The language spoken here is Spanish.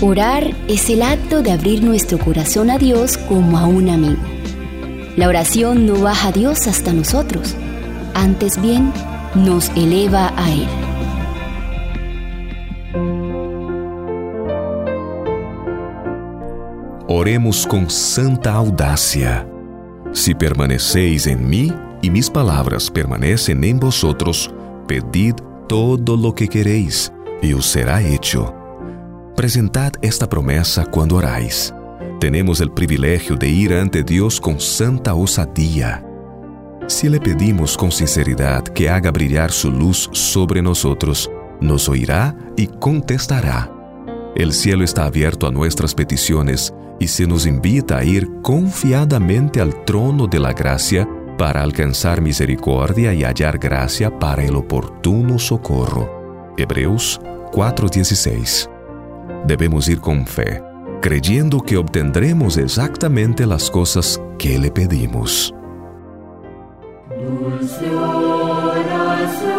Orar es el acto de abrir nuestro corazón a Dios como a un amigo. La oración no baja a Dios hasta nosotros, antes bien nos eleva a Él. Oremos com santa audácia. Se permaneceis em mim e mis palavras permanecem em vosotros, pedid todo lo que queréis e os será hecho. Presentad esta promessa quando orais. Tenemos el privilegio de ir ante Dios con santa osadía. Si le pedimos con sinceridad que haga brillar su luz sobre nosotros, nos oirá y contestará. El cielo está abierto a nuestras peticiones y se nos invita a ir confiadamente al trono de la gracia para alcanzar misericordia y hallar gracia para el oportuno socorro. Hebreos 4:16 debemos ir con fe, creyendo que obtendremos exactamente las cosas que le pedimos. Dulce oración.